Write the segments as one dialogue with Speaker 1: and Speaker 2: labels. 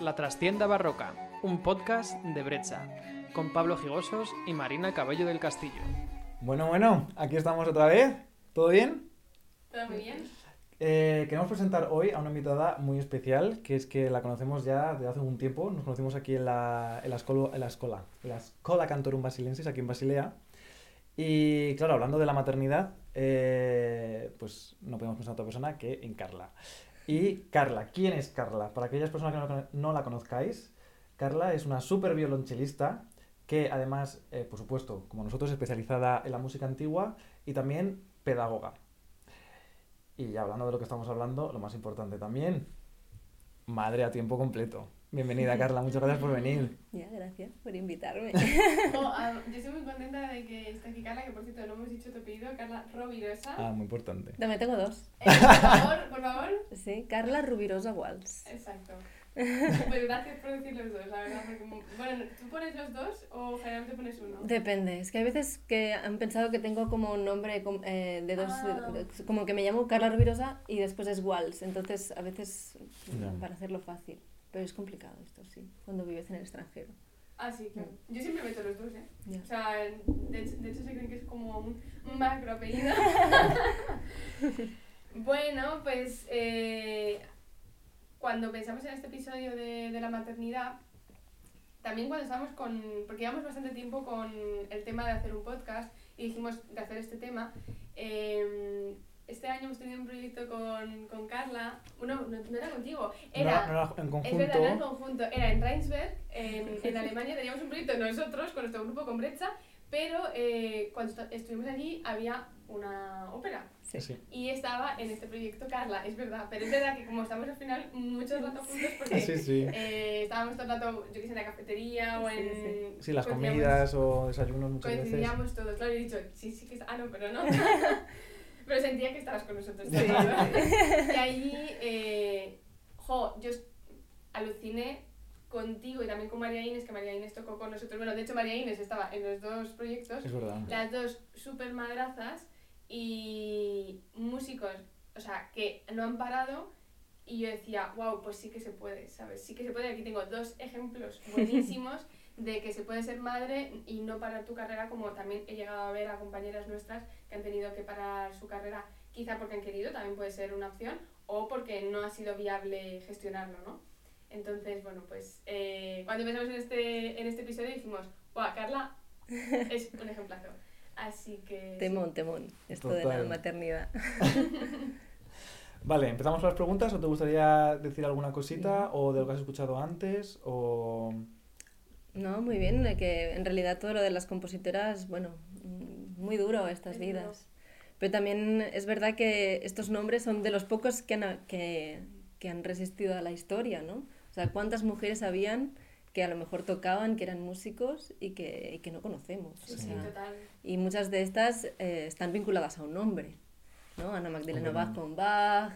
Speaker 1: La Trastienda Barroca, un podcast de Brecha, con Pablo Gigosos y Marina Cabello del Castillo.
Speaker 2: Bueno, bueno, aquí estamos otra vez. ¿Todo bien?
Speaker 3: ¿Todo muy bien?
Speaker 2: Eh, queremos presentar hoy a una invitada muy especial, que es que la conocemos ya desde hace un tiempo. Nos conocimos aquí en la, en la, escola, en la escola, en la Escola Cantorum Basilensis, aquí en Basilea. Y claro, hablando de la maternidad, eh, pues no podemos pensar en otra persona que en Carla. Y Carla, ¿quién es Carla? Para aquellas personas que no, la conozcáis, Carla es una súper violonchelista que además, eh, por supuesto, como nosotros, especializada en la música antigua y también pedagoga. Y hablando de lo que estamos hablando, lo más importante también, madre a tiempo completo. Bienvenida, Carla, muchas gracias por venir.
Speaker 4: Ya, gracias por invitarme.
Speaker 3: Oh, ah, yo estoy muy contenta de que esté aquí Carla, que por cierto no hemos dicho tu apellido, Carla Rovirosa.
Speaker 2: Ah, muy importante.
Speaker 4: También tengo dos.
Speaker 3: Eh, por favor, por favor.
Speaker 4: Sí, Carla Rubirosa Walls.
Speaker 3: Exacto. Pues gracias por decir los dos, la verdad. Porque, bueno, ¿tú pones los dos o generalmente pones uno?
Speaker 4: Depende, es que hay veces que han pensado que tengo como un nombre eh, de dos,
Speaker 3: Ah.
Speaker 4: de- de- como que me llamo Carla Rubirosa y después es Walls, entonces a veces para hacerlo fácil. Pero es complicado esto, sí, cuando vives en el extranjero.
Speaker 3: Ah, sí, claro. Yo siempre meto los dos, ¿eh?
Speaker 4: Ya.
Speaker 3: O sea, de, hecho- de hecho se creen que es como un un macro apellido. bueno, pues eh, cuando pensamos en este episodio de, de la maternidad, también cuando estábamos con, porque llevamos bastante tiempo con el tema de hacer un podcast y dijimos de hacer este tema, eh, este año hemos tenido un proyecto con, con Carla, bueno, no, no era contigo, era...
Speaker 2: no era en
Speaker 3: Es verdad, era en
Speaker 2: conjunto.
Speaker 3: conjunto. Era en Rheinsberg, en, en Alemania, teníamos un proyecto nosotros, con nuestro grupo, con Brecha, pero eh, cuando estu- estuvimos allí había una ópera.
Speaker 4: Sí.
Speaker 2: Sí.
Speaker 3: Y estaba en este proyecto Carla, es verdad. Pero es verdad que como estamos al final mucho rato juntos, porque
Speaker 2: Sí,
Speaker 3: eh, estábamos todo el rato, yo que sé, en la cafetería o en...
Speaker 2: Sí, las comidas o desayunos muchas veces.
Speaker 3: Coincidíamos todos, claro, he dicho, sí, sí que está... Ah, no, pero no. pero sentía que estabas con nosotros.
Speaker 4: Sí.
Speaker 3: Y ahí, eh, jo, yo aluciné contigo y también con María Inés, que María Inés tocó con nosotros. Bueno, de hecho María Inés estaba en los dos proyectos,
Speaker 2: Es verdad.
Speaker 3: las dos super madrazas y músicos, o sea, que no han parado. Y yo decía, wow, pues sí que se puede, ¿sabes? Sí que se puede. Aquí tengo dos ejemplos buenísimos de que se puede ser madre y no parar tu carrera, como también he llegado a ver a compañeras nuestras que han tenido que parar su carrera, quizá porque han querido, también puede ser una opción, o porque no ha sido viable gestionarlo, ¿no? Entonces, bueno, pues eh, cuando empezamos en este, en este episodio dijimos, wow, Carla es un ejemplazo. Así que... sí.
Speaker 4: Temón, temón, esto de la maternidad.
Speaker 2: Vale, ¿empezamos con las preguntas o te gustaría decir alguna cosita o de lo que has escuchado antes o...
Speaker 4: No, muy bien, que en realidad todo lo de las compositoras, bueno, mm, muy duro estas
Speaker 3: Es duro.
Speaker 4: vidas. Pero también es verdad que estos nombres son de los pocos que han, que, que han resistido a la historia, ¿no? O sea, ¿cuántas mujeres habían que a lo mejor tocaban, que eran músicos y que, y que no conocemos?
Speaker 3: Sí,
Speaker 4: O
Speaker 3: sí, total.
Speaker 4: y muchas de estas eh, están vinculadas a un nombre, ¿no? Ana Magdalena Bach con Bach.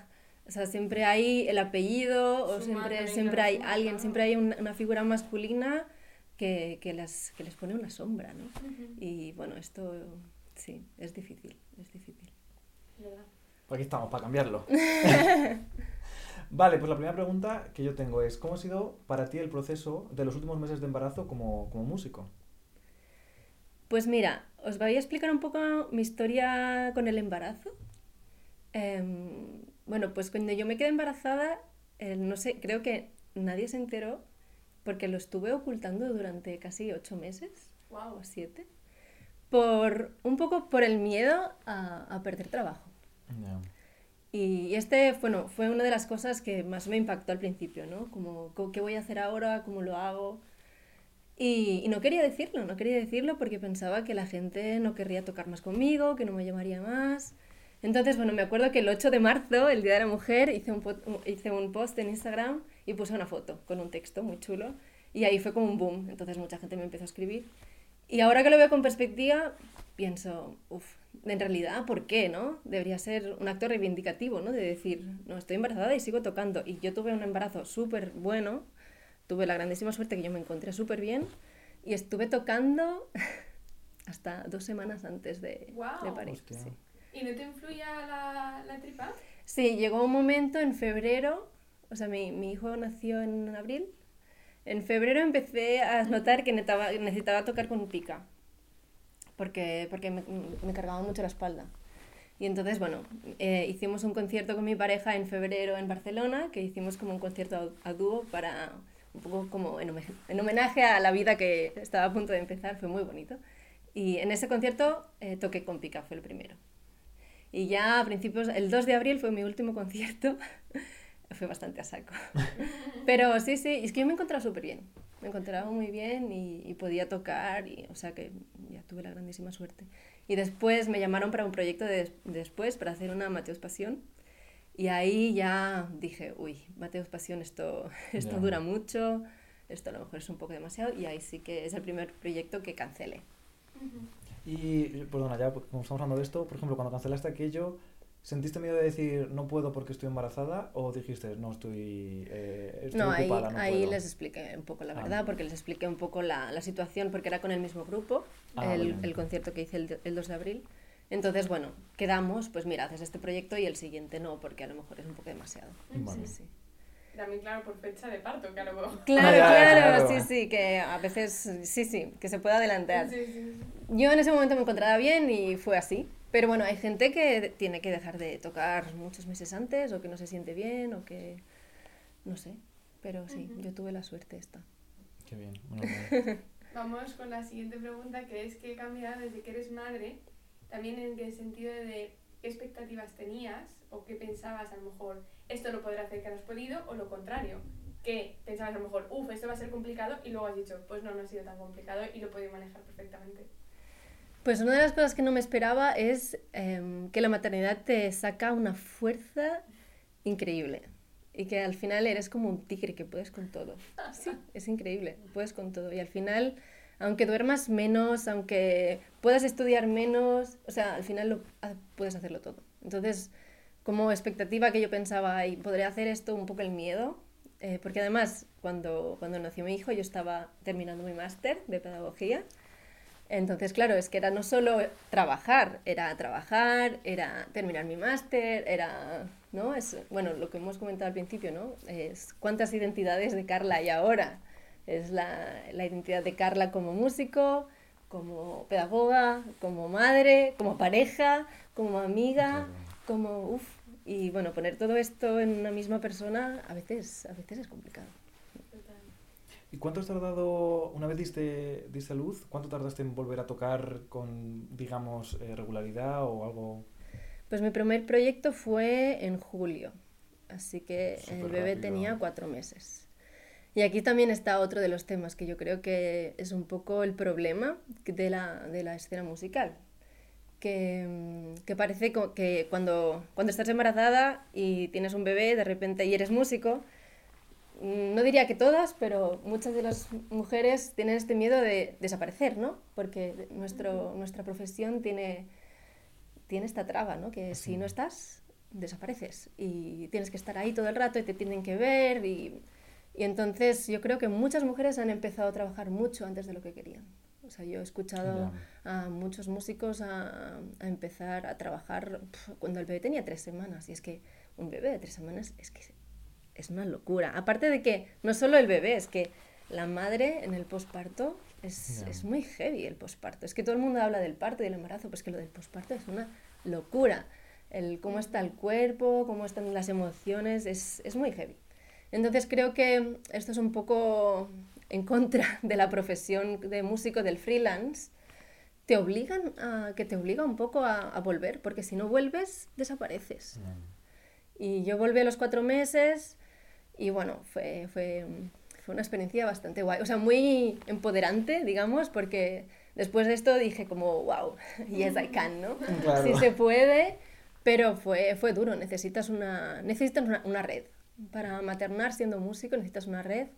Speaker 4: O sea, siempre hay el apellido o
Speaker 3: Su
Speaker 4: siempre,
Speaker 3: madre,
Speaker 4: siempre hay alguien, siempre hay un- una figura masculina que, que, las, que les pone una sombra, ¿no? Y bueno, esto sí, es difícil, es difícil.
Speaker 3: ¿verdad?
Speaker 2: Aquí estamos, para cambiarlo. Vale, pues la primera pregunta que yo tengo es, ¿cómo ha sido para ti el proceso de los últimos meses de embarazo como, como músico?
Speaker 4: Pues mira, os voy a explicar un poco mi historia con el embarazo. Em, bueno, pues cuando yo me quedé embarazada, eh, no sé, creo que nadie se enteró porque lo estuve ocultando durante casi ocho meses
Speaker 3: Wow.
Speaker 4: o siete, por un poco por el miedo a, a perder trabajo. Y este, bueno, fue una de las cosas que más me impactó al principio, ¿no? Como, co- ¿qué voy a hacer ahora? ¿Cómo lo hago? Y, y no quería decirlo, no quería decirlo porque pensaba que la gente no querría tocar más conmigo, que no me llamaría más. Entonces, bueno, me acuerdo que el 8 de marzo, el Día de la Mujer, hice un, hice un post en Instagram y puse una foto con un texto muy chulo. Y ahí fue como un boom, entonces mucha gente me empezó a escribir. Y ahora que lo veo con perspectiva, pienso, uff, en realidad, ¿por qué, no? Debería ser un acto reivindicativo, ¿no? De decir, no, estoy embarazada y sigo tocando. Y yo tuve un embarazo súper bueno, tuve la grandísima suerte que yo me encontré súper bien y estuve tocando hasta dos semanas antes de,
Speaker 3: Guau.
Speaker 4: de parir.
Speaker 2: Hostia.
Speaker 4: sí.
Speaker 3: ¿Y no te influía la, la tripa?
Speaker 4: Sí, llegó un momento en febrero, o sea, mi, mi hijo nació en abril En febrero empecé a notar que necesitaba, necesitaba tocar con pica, porque, porque me, me cargaba mucho la espalda. Y entonces, bueno, eh, hicimos un concierto con mi pareja en febrero en Barcelona, que hicimos como un concierto a, a dúo para un poco como en, homenaje, en homenaje a la vida que estaba a punto de empezar, fue muy bonito. Y en ese concierto eh, toqué con pica, fue el primero. Y ya a principios, el 2 de abril fue mi último concierto, fue bastante a saco. Pero sí, sí, es que yo me encontraba súper bien, me encontraba muy bien y, y, podía tocar, y, o sea que ya tuve la grandísima suerte. Y después me llamaron para un proyecto de, después, para hacer una Mateos Pasión. Y ahí ya dije, uy, Mateos Pasión, esto, esto yeah. dura mucho, esto a lo mejor es un poco demasiado, y ahí sí que es el primer proyecto que cancelé.
Speaker 3: Uh -huh.
Speaker 2: Y, perdona, ya como estamos hablando de esto, por ejemplo, cuando cancelaste aquello, ¿sentiste miedo de decir no puedo porque estoy embarazada o dijiste no estoy, eh, estoy
Speaker 4: no,
Speaker 2: ocupada,
Speaker 4: ahí,
Speaker 2: no
Speaker 4: ahí
Speaker 2: puedo?
Speaker 4: les expliqué un poco la
Speaker 2: Ah.
Speaker 4: verdad, porque les expliqué un poco la, la situación, porque era con el mismo grupo,
Speaker 2: Ah,
Speaker 4: el, el concierto que hice el, el 2 de abril. Entonces, bueno, quedamos, pues mira, haces este proyecto y el siguiente no, porque a lo mejor es un poco demasiado.
Speaker 2: Vale.
Speaker 4: Sí, sí.
Speaker 3: También, claro, por fecha de parto, que a lo mejor.
Speaker 4: Claro,
Speaker 2: Ah, ya,
Speaker 4: claro,
Speaker 2: claro.
Speaker 4: sí, sí, que a veces, sí, sí, que se puede adelantar.
Speaker 3: Sí, sí, sí.
Speaker 4: Yo en ese momento me encontraba bien y fue así. Pero bueno, hay gente que tiene que dejar de tocar muchos meses antes o que no se siente bien o que... no sé. Pero sí,
Speaker 3: Ujú.
Speaker 4: yo tuve la suerte esta.
Speaker 2: Qué bien. menos mal.
Speaker 3: Vamos con la siguiente pregunta, que es ¿qué cambia desde que eres madre? También en el sentido de qué expectativas tenías o qué pensabas a lo mejor, esto lo podré hacer que no has podido, o lo contrario, que pensabas a lo mejor, uff, esto va a ser complicado, y luego has dicho, pues no, no ha sido tan complicado y lo he podido manejar perfectamente.
Speaker 4: Pues una de las cosas que no me esperaba es em, que la maternidad te saca una fuerza increíble y que al final eres como un tigre que puedes con todo. Sí, es increíble, puedes con todo. Y al final, aunque duermas menos, aunque puedas estudiar menos, o sea, al final lo, ha- puedes hacerlo todo. Entonces, como expectativa que yo pensaba, y podré hacer esto, un poco el miedo, eh, porque además cuando, cuando nació mi hijo yo estaba terminando mi máster de pedagogía. Entonces, claro, es que era no solo trabajar, era trabajar, era terminar mi máster, era, ¿no? Es, bueno, lo que hemos comentado al principio, ¿no? Es cuántas identidades de Carla hay ahora. Es la, la identidad de Carla como músico, como pedagoga, como madre, como pareja, como amiga, como, uff, y bueno, poner todo esto en una misma persona a veces, a veces es complicado.
Speaker 2: ¿Y cuánto has tardado, una vez diste, diste luz, cuánto tardaste en volver a tocar con, digamos, eh, regularidad o algo?
Speaker 4: Pues mi primer proyecto fue en julio, así que el bebé
Speaker 2: rápido.
Speaker 4: tenía cuatro meses. Y aquí también está otro de los temas que yo creo que es un poco el problema de la, de la escena musical. Que, mm, que parece que cuando, cuando estás embarazada y tienes un bebé de repente y eres músico, mm, no diría que todas, pero muchas de las mujeres tienen este miedo de desaparecer, ¿no? Porque nuestro, nuestra profesión tiene, tiene esta traba, ¿no? Que si no estás, desapareces y tienes que estar ahí todo el rato y te tienen que ver y, y entonces yo creo que muchas mujeres han empezado a trabajar mucho antes de lo que querían. O sea, yo he escuchado a muchos músicos a, a empezar a trabajar cuando el bebé tenía tres semanas y es que un bebé de tres semanas es que es una locura. Aparte de que no solo el bebé, es que la madre en el posparto es,
Speaker 2: Ya.
Speaker 4: es muy heavy el posparto. Es que todo el mundo habla del parto y del embarazo, pues que lo del posparto es una locura. El cómo está el cuerpo, cómo están las emociones, es, es muy heavy. Entonces creo que esto es un poco en contra de la profesión de músico del freelance. Te obligan a, que te obliga un poco a, a volver, porque si no vuelves, desapareces. Y yo volví a los cuatro meses y bueno, fue, fue, fue una experiencia bastante guay, o sea, muy empoderante, digamos, porque después de esto dije como, wow, yes I can, ¿no?
Speaker 2: Claro.
Speaker 4: Sí se puede, pero fue, fue duro, necesitas, una, necesitas una, una red. Para maternar siendo músico necesitas una red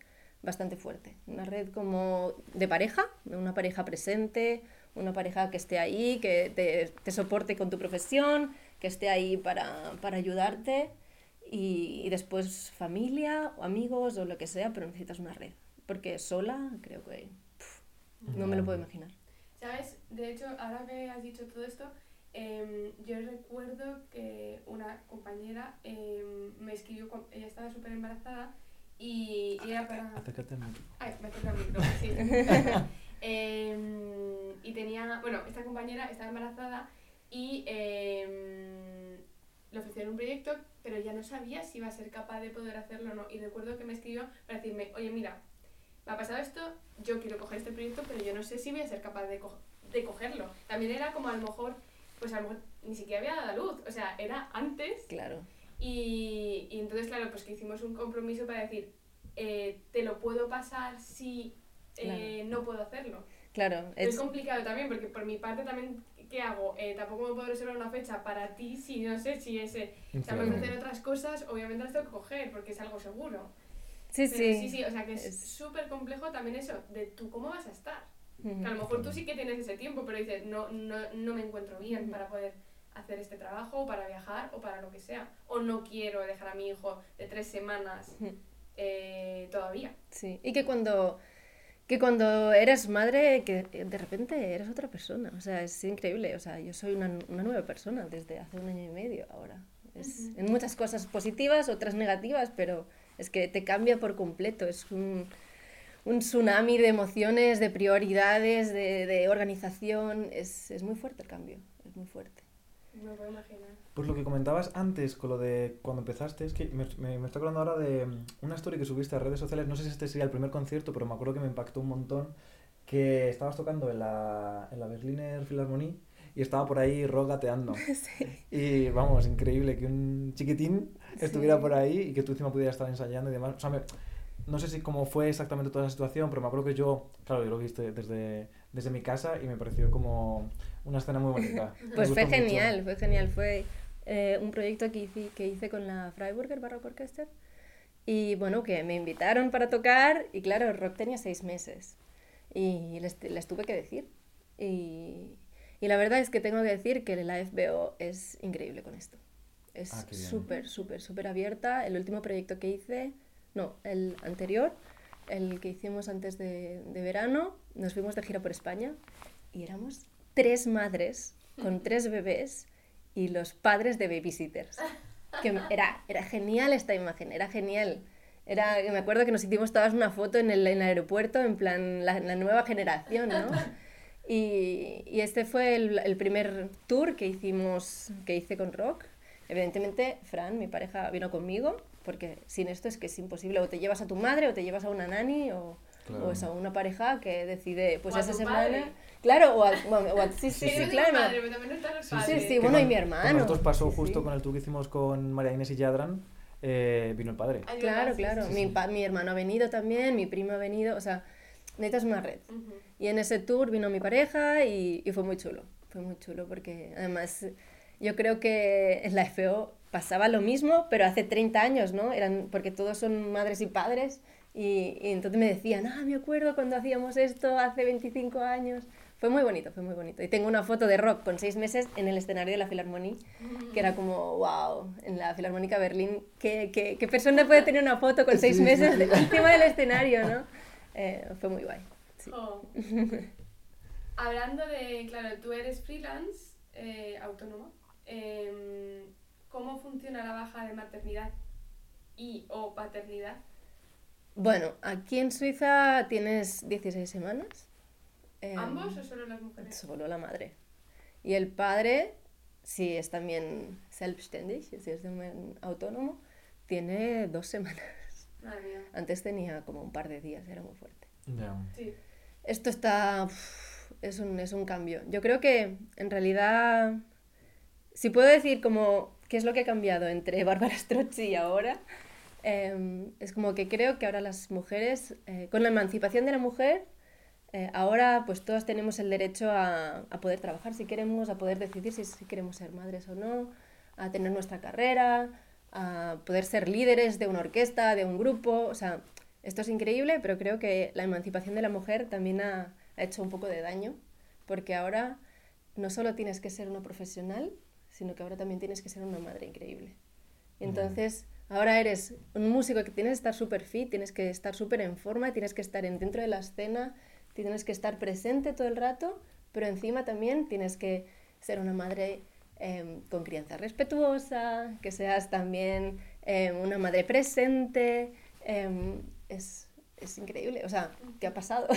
Speaker 4: bastante fuerte, una red como de pareja, una pareja presente, una pareja que esté ahí, que te, te soporte con tu profesión, que esté ahí para, para ayudarte y, y después familia o amigos o lo que sea, pero necesitas una red, porque sola creo que pf, no me lo puedo imaginar.
Speaker 3: ¿Sabes? De hecho, ahora que has dicho todo esto, em, yo recuerdo que una compañera em, me escribió, cu- ella estaba súper embarazada y, y era para...
Speaker 2: Acércate al micro.
Speaker 3: Ay, me toca el micro, sí. Em, y tenía, bueno, esta compañera estaba embarazada y le ofrecieron un proyecto, pero ya no sabía si iba a ser capaz de poder hacerlo o no. Y recuerdo que me escribió para decirme, oye, mira, me ha pasado esto, yo quiero coger este proyecto, pero yo no sé si voy a ser capaz de, co- de cogerlo. También era como a lo mejor, pues a lo mejor ni siquiera había dado a luz, o sea, era antes
Speaker 4: Claro.
Speaker 3: y, y entonces, claro, pues que hicimos un compromiso para decir, eh, te lo puedo pasar si eh, no puedo hacerlo.
Speaker 4: Claro,
Speaker 3: Es,
Speaker 4: es,
Speaker 3: complicado también, porque por mi parte también, ¿qué hago? Eh, tampoco me puedo reservar una fecha para ti si no sé si ese... O sea,
Speaker 2: Claro.
Speaker 3: ofrecen otras cosas, obviamente las tengo que coger, porque es algo seguro.
Speaker 4: sí,
Speaker 3: Pero
Speaker 4: sí.
Speaker 3: sí, sí, o sea que es
Speaker 4: Es-
Speaker 3: súper complejo también eso, de tú cómo vas a estar. Que a lo mejor tú sí que tienes ese tiempo, pero dices, no, no, no me encuentro bien para poder hacer este trabajo, o para viajar, o para lo que sea. O no quiero dejar a mi hijo de tres semanas eh, todavía.
Speaker 4: Sí, y que cuando, que cuando eres madre, que de repente eres otra persona, o sea, es increíble, o sea, yo soy una, una nueva persona desde hace un año y medio ahora. Es, En muchas cosas positivas, otras negativas, pero es que te cambia por completo, es un, un tsunami de emociones, de prioridades, de, de organización, es, es muy fuerte el cambio, es muy fuerte.
Speaker 3: Me puedo imaginar.
Speaker 2: Pues lo que comentabas antes con lo de cuando empezaste, es que me, me, me estoy acordando ahora de mm, una story que subiste a redes sociales, no sé si este sería el primer concierto, pero me acuerdo que me impactó un montón, que estabas tocando en la, en la Berliner Philharmonie y estaba por ahí rock gateando. Y vamos, increíble que un chiquitín estuviera
Speaker 4: Sí.
Speaker 2: por ahí y que tú encima pudieras estar ensayando y demás. O sea, me- no sé si cómo fue exactamente toda la situación, pero me acuerdo que yo, claro, yo lo viste desde, desde mi casa y me pareció como una escena muy bonita.
Speaker 4: Pues fue genial, fue genial. Fue eh, un proyecto que hice, que hice con la Freiburger Baroque Orchester. Y bueno, que me invitaron para tocar y claro, el rock tenía seis meses. Y les, les tuve que decir. Y, y la verdad es que tengo que decir que la FBO es increíble con esto. Es
Speaker 2: Ah,
Speaker 4: súper, súper, súper abierta. El último proyecto que hice, no, el anterior, el que hicimos antes de, de verano, nos fuimos de gira por España y éramos tres madres con tres bebés y los padres de babysitters. Que era, era genial esta imagen, era genial. Era, me acuerdo que nos hicimos todas una foto en el, en el aeropuerto, en plan la, la nueva generación, ¿no? Y, y este fue el, el primer tour que hicimos, que hice con Rock. Evidentemente, Fran, mi pareja, vino conmigo, porque sin esto es que es imposible. O te llevas a tu madre, o te llevas a una nani, o,
Speaker 2: Claro.
Speaker 4: o es a una pareja que decide, pues esa semana...
Speaker 3: padre.
Speaker 4: Claro, o a, o a- sí, sí,
Speaker 3: Sí,
Speaker 4: sí, claro.
Speaker 3: madre, pero también están los
Speaker 2: Sí.
Speaker 4: Sí, sí, bueno, y mi hermano.
Speaker 2: nosotros pasó justo
Speaker 4: sí.
Speaker 2: con el tour que hicimos con María Inés y Yadran, eh, vino el padre.
Speaker 3: Ay,
Speaker 4: Claro, claro.
Speaker 3: sí,
Speaker 4: Mi, pa- mi hermano ha venido también, mi primo ha venido, o sea, necesitas una red.
Speaker 3: Ujú.
Speaker 4: Y en ese tour vino mi pareja y, y fue muy chulo. Fue muy chulo porque además yo creo que en la FO pasaba lo mismo, pero hace 30 años, ¿no? Eran, porque todos son madres y padres. Y, y entonces me decían, ah, me acuerdo cuando hacíamos esto hace 25 años. Fue muy bonito, fue muy bonito. Y tengo una foto de rock con seis meses en el escenario de la Filarmonía, que era como, wow, en la Filarmónica Berlín, ¿qué, qué, qué persona puede tener una foto con seis meses de- encima del escenario, ¿no? Eh, fue muy guay. Sí.
Speaker 3: Jo. Hablando de, claro, tú eres freelance, eh, autónoma. Em, ¿Cómo funciona la baja de maternidad y o paternidad?
Speaker 4: Bueno, aquí en Suiza tienes 16 semanas. Em,
Speaker 3: ¿Ambos o solo las mujeres?
Speaker 4: Solo la madre. Y el padre, si es también selbstständig, si es también autónomo, tiene dos semanas.
Speaker 3: Madre mía.
Speaker 4: Antes tenía como un par de días, era muy fuerte.
Speaker 2: Ya.
Speaker 3: Sí.
Speaker 4: Esto está... uf, es, un, es un cambio. Yo creo que en realidad, si puedo decir como qué es lo que ha cambiado entre Bárbara Strozzi y ahora, em, es como que creo que ahora las mujeres, eh, con la emancipación de la mujer, eh, ahora pues todas tenemos el derecho a, a poder trabajar si queremos, a poder decidir si, si queremos ser madres o no, a tener nuestra carrera, a poder ser líderes de una orquesta, de un grupo, o sea, esto es increíble, pero creo que la emancipación de la mujer también ha, ha hecho un poco de daño, porque ahora no solo tienes que ser una profesional, sino que ahora también tienes que ser una madre increíble. Y entonces, ahora eres un músico que tienes que estar súper fit, tienes que estar súper en forma, tienes que estar en, dentro de la escena, tienes que estar presente todo el rato, pero encima también tienes que ser una madre em, con crianza respetuosa, que seas también em, una madre presente, em, es, es increíble. O sea, ¿qué ha pasado?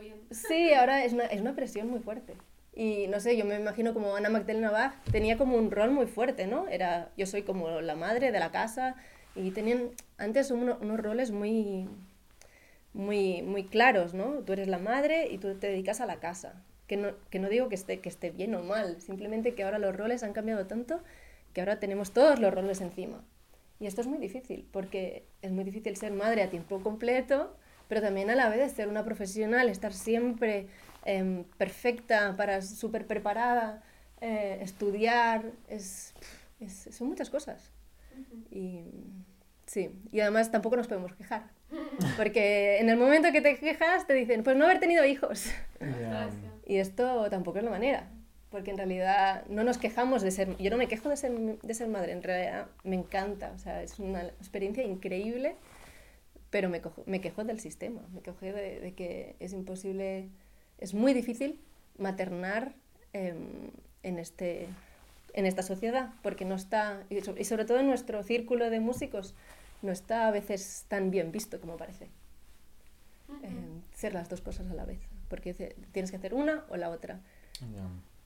Speaker 3: Bien.
Speaker 4: Sí, ahora es una, es una presión muy fuerte. Y no sé, yo me imagino como Ana Magdalena Bach tenía como un rol muy fuerte, ¿no? Era, yo soy como la madre de la casa y tenían antes uno- unos roles muy, muy, muy claros, ¿no? Tú eres la madre y tú te dedicas a la casa. Que no, que no digo que esté, que esté bien o mal, simplemente que ahora los roles han cambiado tanto que ahora tenemos todos los roles encima. Y esto es muy difícil, porque es muy difícil ser madre a tiempo completo, pero también a la vez ser una profesional, estar siempre em, perfecta, para súper preparada, eh, estudiar, es, es- son muchas cosas. Y sí, y además tampoco nos podemos quejar, porque en el momento que te quejas te dicen, pues no haber tenido hijos. Y esto tampoco es la manera, porque en realidad no nos quejamos de ser... Yo no me quejo de ser, de ser madre, en realidad me encanta, o sea, es una experiencia increíble, pero me, cojo- me quejo del sistema, me quejo de, de que es imposible, es muy difícil maternar em, en, este, en esta sociedad, porque no está, y so- y sobre todo en nuestro círculo de músicos, no está a veces tan bien visto como parece eh, ser las dos cosas a la vez, porque tienes que hacer una o la otra.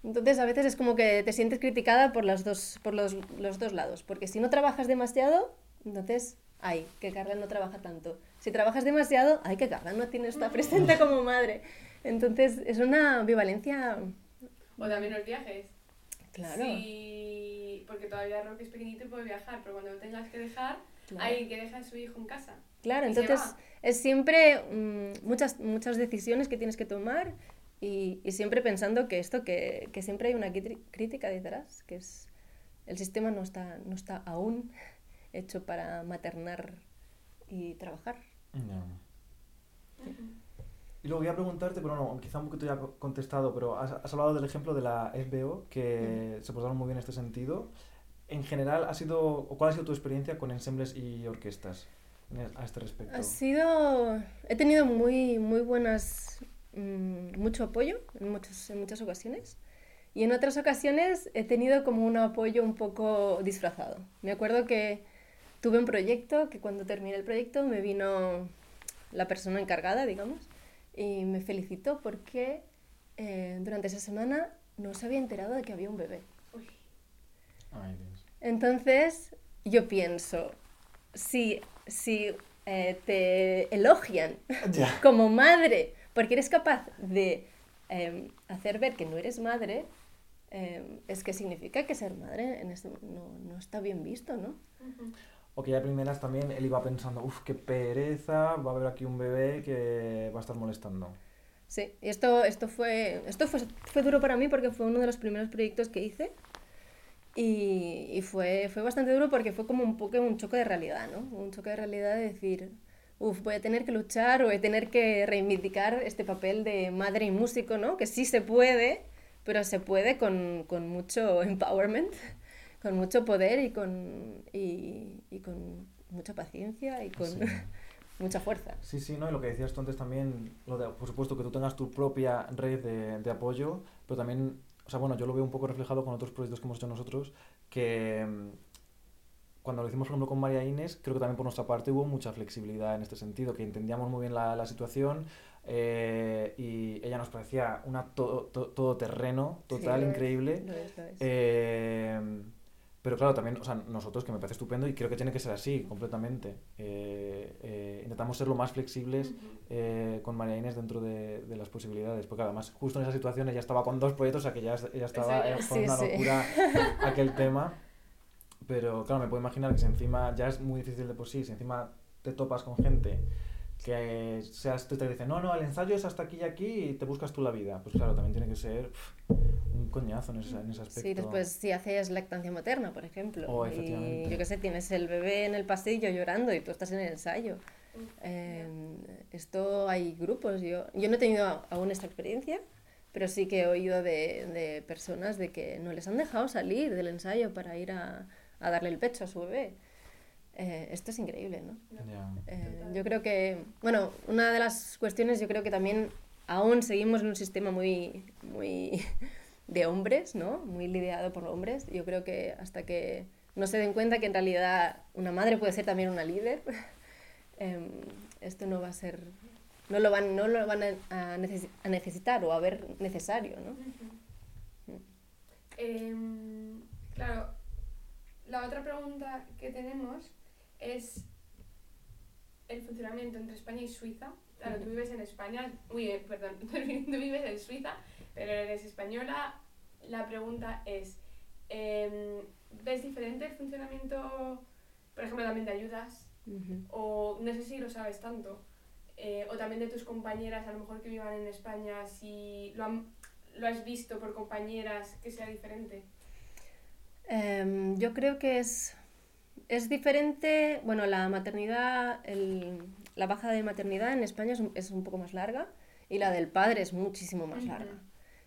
Speaker 4: Entonces a veces es como que te sientes criticada por, las dos, por los, los dos lados, porque si no trabajas demasiado, entonces, ay, que Carla no trabaja tanto. Si trabajas demasiado, ay, que Carla no tiene está presente como madre. Entonces es una ambivalencia,
Speaker 3: O también los viajes.
Speaker 4: claro.
Speaker 3: Sí, porque todavía Roque es pequeñito y puede viajar, pero cuando lo tengas que dejar,
Speaker 4: Claro.
Speaker 3: hay que dejar a su hijo en casa.
Speaker 4: Claro, entonces es siempre mm, muchas, muchas decisiones que tienes que tomar y, y siempre pensando que esto, que, que siempre hay una crítica detrás, que es el sistema no está, no está aún hecho para maternar y trabajar.
Speaker 2: Ya. Y luego voy a preguntarte, pero no, quizá un poquito ya co- contestado, pero has, has hablado del ejemplo de la FBO, que se portaron muy bien en este sentido. En general, ha sido, o ¿cuál ha sido tu experiencia con ensembles y orquestas e- a este respecto?
Speaker 4: Ha sido, he tenido muy, muy buenas, mm, mucho apoyo en muchas, en muchas ocasiones. Y en otras ocasiones he tenido como un apoyo un poco disfrazado. Me acuerdo que tuve un proyecto, que cuando terminé el proyecto me vino la persona encargada, digamos, y me felicitó porque eh, durante esa semana no se había enterado de que había un bebé.
Speaker 3: Uy,
Speaker 2: Ay, Dios.
Speaker 4: Entonces, yo pienso, si, si eh, te elogian como madre, porque eres capaz de em, hacer ver que no eres madre, em, es que significa que ser madre en este- no, no está bien visto, ¿no?
Speaker 2: O que ya de primeras también él iba pensando, uff, qué pereza, va a haber aquí un bebé que va a estar molestando.
Speaker 4: Sí, y esto, esto, fue, esto fue, fue duro para mí porque fue uno de los primeros proyectos que hice y, y fue, fue bastante duro porque fue como un poco un choque de realidad, ¿no? Un choque de realidad de decir, uff, voy a tener que luchar o voy a tener que reivindicar este papel de madre y músico, ¿no? Que sí se puede, pero se puede con, con mucho empowerment, con mucho poder y con, y, y con mucha paciencia y con
Speaker 2: Sí.
Speaker 4: mucha fuerza.
Speaker 2: Sí, sí, ¿no? Y lo que decías tú antes también, lo de, por supuesto, que tú tengas tu propia red de, de apoyo, pero también, o sea, bueno, yo lo veo un poco reflejado con otros proyectos que hemos hecho nosotros, que mm, cuando lo hicimos, por ejemplo, con María Inés, creo que también por nuestra parte hubo mucha flexibilidad en este sentido, que entendíamos muy bien la, la situación eh, y ella nos parecía una to- to- todoterreno total,
Speaker 4: Sí, lo es,
Speaker 2: increíble.
Speaker 4: lo es, lo es.
Speaker 2: Eh, pero claro, también, o sea, nosotros, que me parece estupendo y creo que tiene que ser así, completamente. Eh, eh, intentamos ser lo más flexibles eh, con María Inés dentro de, de las posibilidades. Porque además, justo en esa situación ella estaba con dos proyectos, o sea que ya, estaba
Speaker 3: ya.
Speaker 2: eh, con
Speaker 4: Sí,
Speaker 2: una
Speaker 4: sí.
Speaker 2: locura aquel tema. Pero claro, me puedo imaginar que si encima ya es muy difícil de por sí, si encima te topas con gente que seas tú te dice, no, no, el ensayo es hasta aquí y aquí y te buscas tú la vida. Pues claro, también tiene que ser pf, un coñazo en ese, en ese aspecto.
Speaker 4: Sí, después si haces lactancia materna, por ejemplo,
Speaker 2: Oh,
Speaker 4: y yo qué sé, tienes el bebé en el pasillo llorando y tú estás en el ensayo. Eh, esto hay grupos, yo, yo no he tenido aún esta experiencia, pero sí que he oído de, de personas de que no les han dejado salir del ensayo para ir a, a darle el pecho a su bebé. Eh, esto es increíble, ¿no?
Speaker 2: Ya.
Speaker 4: Eh, yo creo que, bueno, una de las cuestiones, yo creo que también aún seguimos en un sistema muy, muy de hombres, ¿no? Muy lidiado por hombres. Yo creo que hasta que no se den cuenta que en realidad una madre puede ser también una líder, em, esto no va a ser, no lo van, no lo van a, a necesi- a necesitar o a ver necesario, ¿no?
Speaker 3: Em, claro, la otra pregunta que tenemos es el funcionamiento entre España y Suiza. Claro, tú vives en España, uy, eh, perdón, tú vives en Suiza, pero eres española. La pregunta es, em, ¿ves diferente el funcionamiento, por ejemplo, también de ayudas? O no sé si lo sabes tanto. eh, o también de tus compañeras, a lo mejor que vivan en España, si lo, han- lo has visto por compañeras que sea diferente.
Speaker 4: Em, yo creo que es, es diferente, bueno, la maternidad, el- la baja de maternidad en España es un, es un poco más larga y la del padre es muchísimo más larga.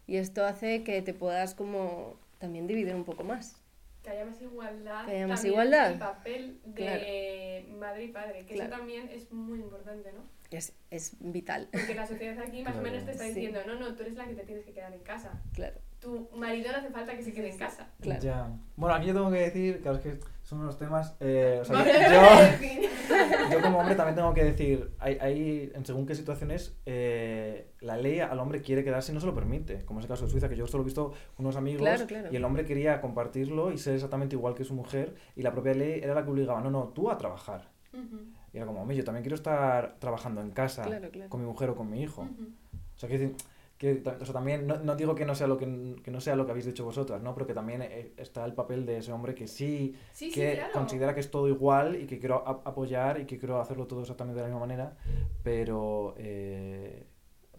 Speaker 4: Y esto hace que te puedas como también dividir un poco más.
Speaker 3: Que haya más igualdad.
Speaker 4: Que haya más igualdad.
Speaker 3: El papel de madre y padre, que
Speaker 4: Claro.
Speaker 3: eso también es muy importante, ¿no?
Speaker 4: Es, es vital,
Speaker 3: Porque la sociedad aquí más o
Speaker 2: Claro.
Speaker 3: menos te está
Speaker 4: Sí.
Speaker 3: diciendo, no, no, tú eres la que te tienes que quedar en casa.
Speaker 4: claro.
Speaker 3: Tu marido no hace falta que se quede en casa.
Speaker 4: Claro.
Speaker 2: Ya. Bueno, aquí yo tengo que decir, claro, es que son unos temas... eh, o sea,
Speaker 3: Vale,
Speaker 2: yo-. Yo como hombre también tengo que decir, hay, hay en según qué situaciones, eh, la ley al hombre quiere quedarse y no se lo permite, como es el caso de Suiza, que yo esto lo he visto con unos amigos
Speaker 4: Claro, claro.
Speaker 2: y el hombre quería compartirlo y ser exactamente igual que su mujer y la propia ley era la que obligaba, no, no, tú a trabajar.
Speaker 3: Ujú,
Speaker 2: Y era como, hombre, yo también quiero estar trabajando en casa
Speaker 4: Claro, claro.
Speaker 2: con mi mujer o con mi hijo.
Speaker 3: ujú.
Speaker 2: O sea, quiero decir, que, o sea, también, no, no digo que no, sea lo que, que no sea lo que habéis dicho vosotras, ¿no? Pero que también eh, está el papel de ese hombre que sí
Speaker 3: Sí, sí,
Speaker 2: que
Speaker 3: claro.
Speaker 2: considera que es todo igual y que quiero apoyar y que quiero hacerlo todo exactamente de la misma manera, pero eh,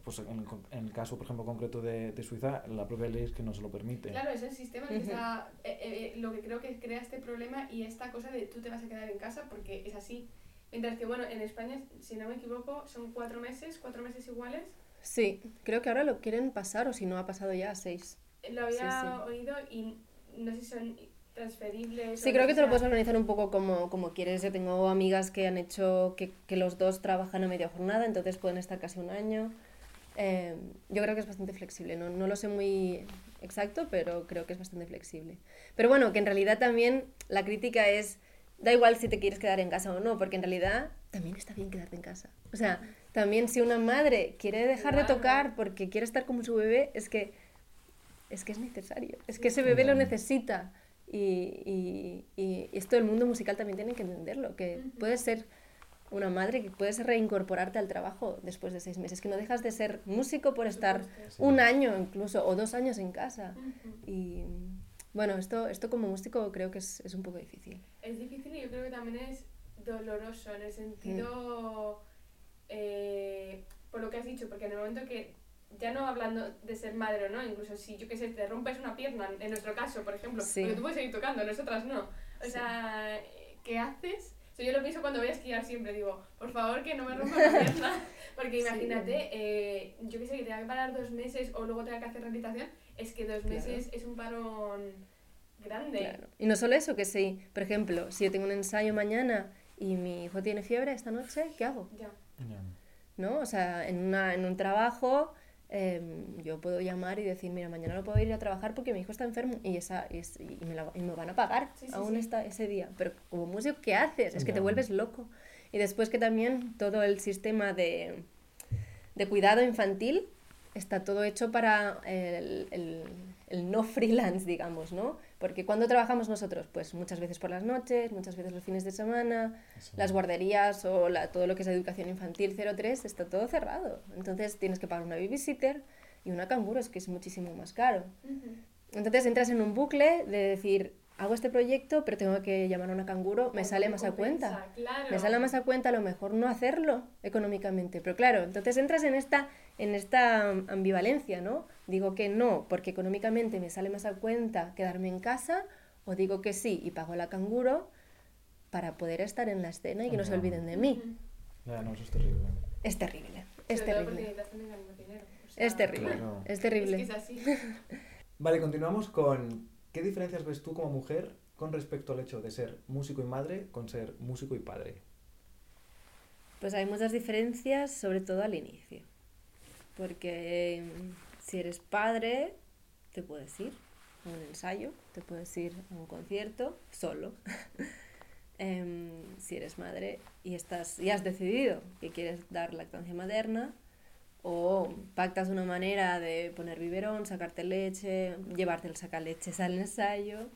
Speaker 2: pues en, en el caso, por ejemplo, concreto de, de Suiza, la propia ley es que no se lo permite.
Speaker 3: Claro, es el sistema que está, eh, eh, lo que creo que crea este problema y esta cosa de tú te vas a quedar en casa porque es así. Mientras que, bueno, en España, si no me equivoco, son cuatro meses, cuatro meses iguales.
Speaker 4: Sí, creo que ahora lo quieren pasar o si no ha pasado ya a seis.
Speaker 3: Lo había
Speaker 4: Sí,
Speaker 3: oído y no sé si son transferibles.
Speaker 4: Sí, creo que te lo
Speaker 3: sea.
Speaker 4: puedes organizar un poco como, como quieres. Yo tengo amigas que han hecho que, que los dos trabajan a media jornada, entonces pueden estar casi un año. Eh, yo creo que es bastante flexible. No, no lo sé muy exacto, pero creo que es bastante flexible. Pero bueno, que en realidad también la crítica es, da igual si te quieres quedar en casa o no, porque en realidad también está bien quedarte en casa. O sea, también si una madre quiere dejar de tocar porque quiere estar como su bebé, es que es que es necesario, es que ese bebé lo necesita. Y, y, y esto el mundo musical también tiene que entenderlo, que
Speaker 3: Ujú.
Speaker 4: puedes ser una madre, que puedes reincorporarte al trabajo después de seis meses, que no dejas de ser músico por estar.
Speaker 2: Sí.
Speaker 4: un año incluso o dos años en casa. Y bueno, esto, esto como músico creo que es, es un poco difícil.
Speaker 3: Es difícil y yo creo que también es doloroso en el sentido, eh, por lo que has dicho, porque en el momento que, ya no hablando de ser madre o no, incluso si yo que sé, te rompes una pierna, en nuestro caso, por ejemplo,
Speaker 4: Sí.
Speaker 3: tú puedes seguir tocando, nosotras no. O
Speaker 4: Sí.
Speaker 3: sea, ¿qué haces? O sea, yo lo pienso cuando voy a esquiar siempre, digo, por favor que no me rompa la pierna, porque
Speaker 4: Sí.
Speaker 3: imagínate, eh, yo que sé, que tenga que parar dos meses o luego tenga que hacer rehabilitación, es que dos
Speaker 4: Claro.
Speaker 3: meses es un parón grande.
Speaker 4: Claro. Y no solo eso, que si, por ejemplo, si yo tengo un ensayo mañana y mi hijo tiene fiebre esta noche, ¿qué hago?
Speaker 3: Ya.
Speaker 4: ¿No? O sea, en, una, en un trabajo em, yo puedo llamar y decir, mira, mañana no puedo ir a trabajar porque mi hijo está enfermo y, esa, y, es- y me, la- y me van a pagar
Speaker 3: Sí, sí,
Speaker 4: aún
Speaker 3: sí.
Speaker 4: esta- ese día. Pero como músico, ¿qué haces? Es que te vuelves loco. Y después que también todo el sistema de, de cuidado infantil está todo hecho para el, el- el no freelance, digamos, ¿no? Porque cuando trabajamos nosotros, pues muchas veces por las noches, muchas veces los fines de semana, las guarderías o la- todo lo que es educación infantil 03 está todo cerrado. Entonces tienes que pagar una babysitter y una canguro, es que es muchísimo más caro. Entonces entras en un bucle de decir, hago este proyecto, pero tengo que llamar a una canguro, me
Speaker 3: O
Speaker 4: sale más a cuenta.
Speaker 3: Claro.
Speaker 4: Me sale más a cuenta a lo mejor no hacerlo económicamente. Pero claro, entonces entras en esta, en esta um, ambivalencia, ¿no? Digo que no, porque económicamente me sale más a cuenta quedarme en casa, o digo que sí y pago la canguro para poder estar en la escena y que no se olviden de mí.
Speaker 2: Ya, no, eso es terrible.
Speaker 4: Es terrible, es
Speaker 3: Sobre todo porque
Speaker 4: terrible.
Speaker 3: o sea,
Speaker 4: Es terrible,
Speaker 2: Claro.
Speaker 4: es
Speaker 3: Es
Speaker 4: terrible.
Speaker 3: que es así.
Speaker 2: Vale, continuamos con ¿qué diferencias ves tú como mujer con respecto al hecho de ser músico y madre con ser músico y padre?
Speaker 4: Pues hay muchas diferencias, sobre todo al inicio. Porque mm, si eres padre, te puedes ir a un ensayo, te puedes ir a un concierto solo. em, si eres madre y estás y has decidido que quieres dar lactancia materna o pactas una manera de poner biberón, sacarte leche, llevarte el sacaleches al ensayo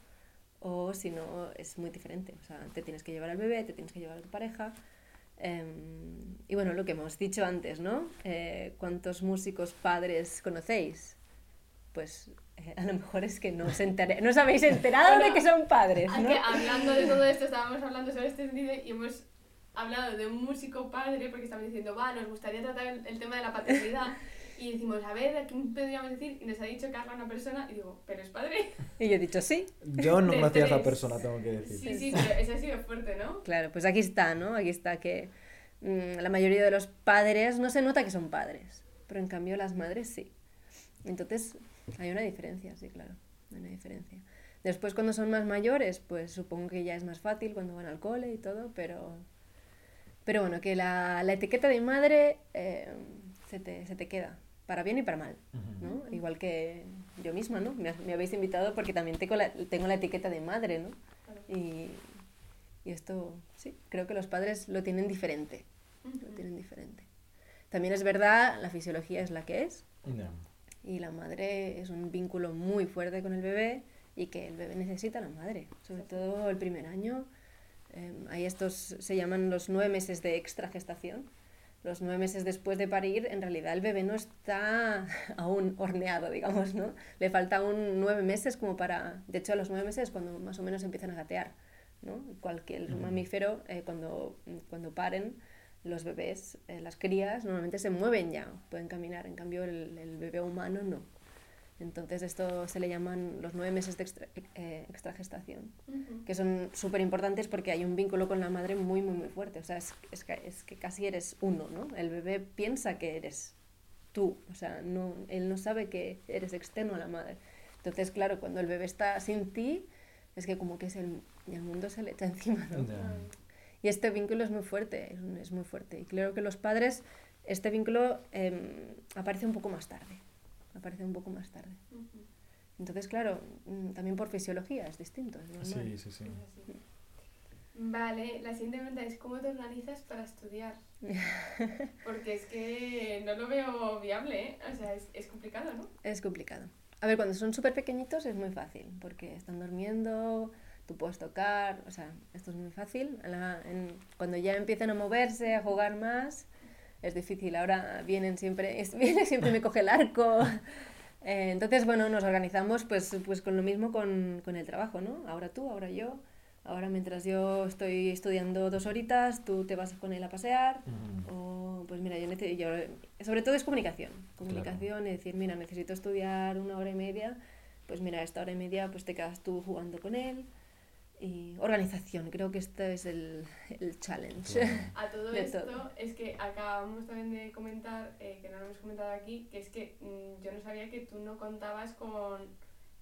Speaker 4: o si no es muy diferente, o sea, te tienes que llevar al bebé, te tienes que llevar a tu pareja. em, y bueno, lo que hemos dicho antes, ¿no? Eh, ¿Cuántos músicos padres conocéis? Pues eh, a lo mejor es que no os, entere- no os habéis enterado de que son padres,
Speaker 3: hablando de todo esto, estábamos hablando sobre este sentido y hemos hablado de un músico padre porque estaban diciendo, va, nos gustaría tratar el, el tema de la paternidad. Y decimos, a ver, ¿a quién podríamos decir? Y nos ha dicho Carla una persona y digo, ¿pero es padre?
Speaker 4: Y yo he dicho sí,
Speaker 2: Yo no conocía a
Speaker 3: tres.
Speaker 2: persona, tengo que decir.
Speaker 3: Sí, sí, pero eso ha sido fuerte, ¿no?
Speaker 4: Claro, pues aquí está, ¿no? Aquí está que mm, la mayoría de los padres no se nota que son padres, pero en cambio las madres sí. Entonces hay una diferencia, sí, claro, hay una diferencia. Después cuando son más mayores, pues supongo que ya es más fácil cuando van al cole y todo, pero, pero bueno, que la, la etiqueta de madre eh, se, te, se te queda, para bien y para mal.
Speaker 2: Ujú.
Speaker 4: ¿no? Igual que yo misma, ¿no? Me, me habéis invitado porque también tengo la, tengo la etiqueta de madre, ¿no?
Speaker 3: Claro.
Speaker 4: Y, y esto, sí, creo que los padres lo tienen diferente, lo tienen diferente. También es verdad, la fisiología es la que es
Speaker 2: Ya.
Speaker 4: y la madre es un vínculo muy fuerte con el bebé y que el bebé necesita a la madre, sobre todo el primer año. Eh, hay estos, se llaman los nueve meses de extra gestación. Los nueve meses después de parir, en realidad el bebé no está aún horneado, digamos, ¿no? Le falta aún nueve meses como para... De hecho, a los nueve meses es cuando más o menos empiezan a gatear, ¿no? Cualquier mamífero, eh, cuando, cuando paren, los bebés, eh, las crías, normalmente se mueven ya, pueden caminar. En cambio, el, el bebé humano no. Entonces, esto se le llaman los nueve meses de extra, eh, extragestación
Speaker 3: Ujú.
Speaker 4: que son súper importantes porque hay un vínculo con la madre muy, muy, muy fuerte. O sea, es, es, que, es que casi eres uno, ¿no? El bebé piensa que eres tú, o sea, no, él no sabe que eres externo a la madre. Entonces, claro, cuando el bebé está sin ti, es que como que es el, el mundo se le echa encima. Y este vínculo es muy fuerte, es muy fuerte. Y creo que los padres, este vínculo em, aparece un poco más tarde, aparece un poco más tarde. Entonces, claro, mm, también por fisiología es distinto, es.
Speaker 2: Sí, sí, sí.
Speaker 3: Vale, la siguiente pregunta es ¿cómo te organizas para estudiar? Porque es que no lo veo viable, ¿eh? O sea, es, es complicado, ¿no?
Speaker 4: Es complicado. A ver, cuando son súper pequeñitos es muy fácil, porque están durmiendo, tú puedes tocar, o sea, esto es muy fácil. La- en- cuando ya empiezan a moverse, a jugar más, es difícil. Ahora vienen siempre, es- viene siempre me coge el arco. Eh, entonces, bueno, nos organizamos pues, pues con lo mismo con, con el trabajo, ¿no? Ahora tú, ahora yo. Ahora mientras yo estoy estudiando dos horitas, tú te vas con él a pasear. O, pues mira, yo necesito, sobre todo es comunicación, comunicación y decir, mira, necesito estudiar una hora y media, pues mira, esta hora y media pues te quedas tú jugando con él. Y organización, creo que este es el, el challenge.
Speaker 2: Claro.
Speaker 3: A todo
Speaker 4: De
Speaker 3: esto
Speaker 4: todo.
Speaker 3: es que acabamos también de comentar, eh, que no lo hemos comentado aquí, que es que mm, yo no sabía que tú no contabas con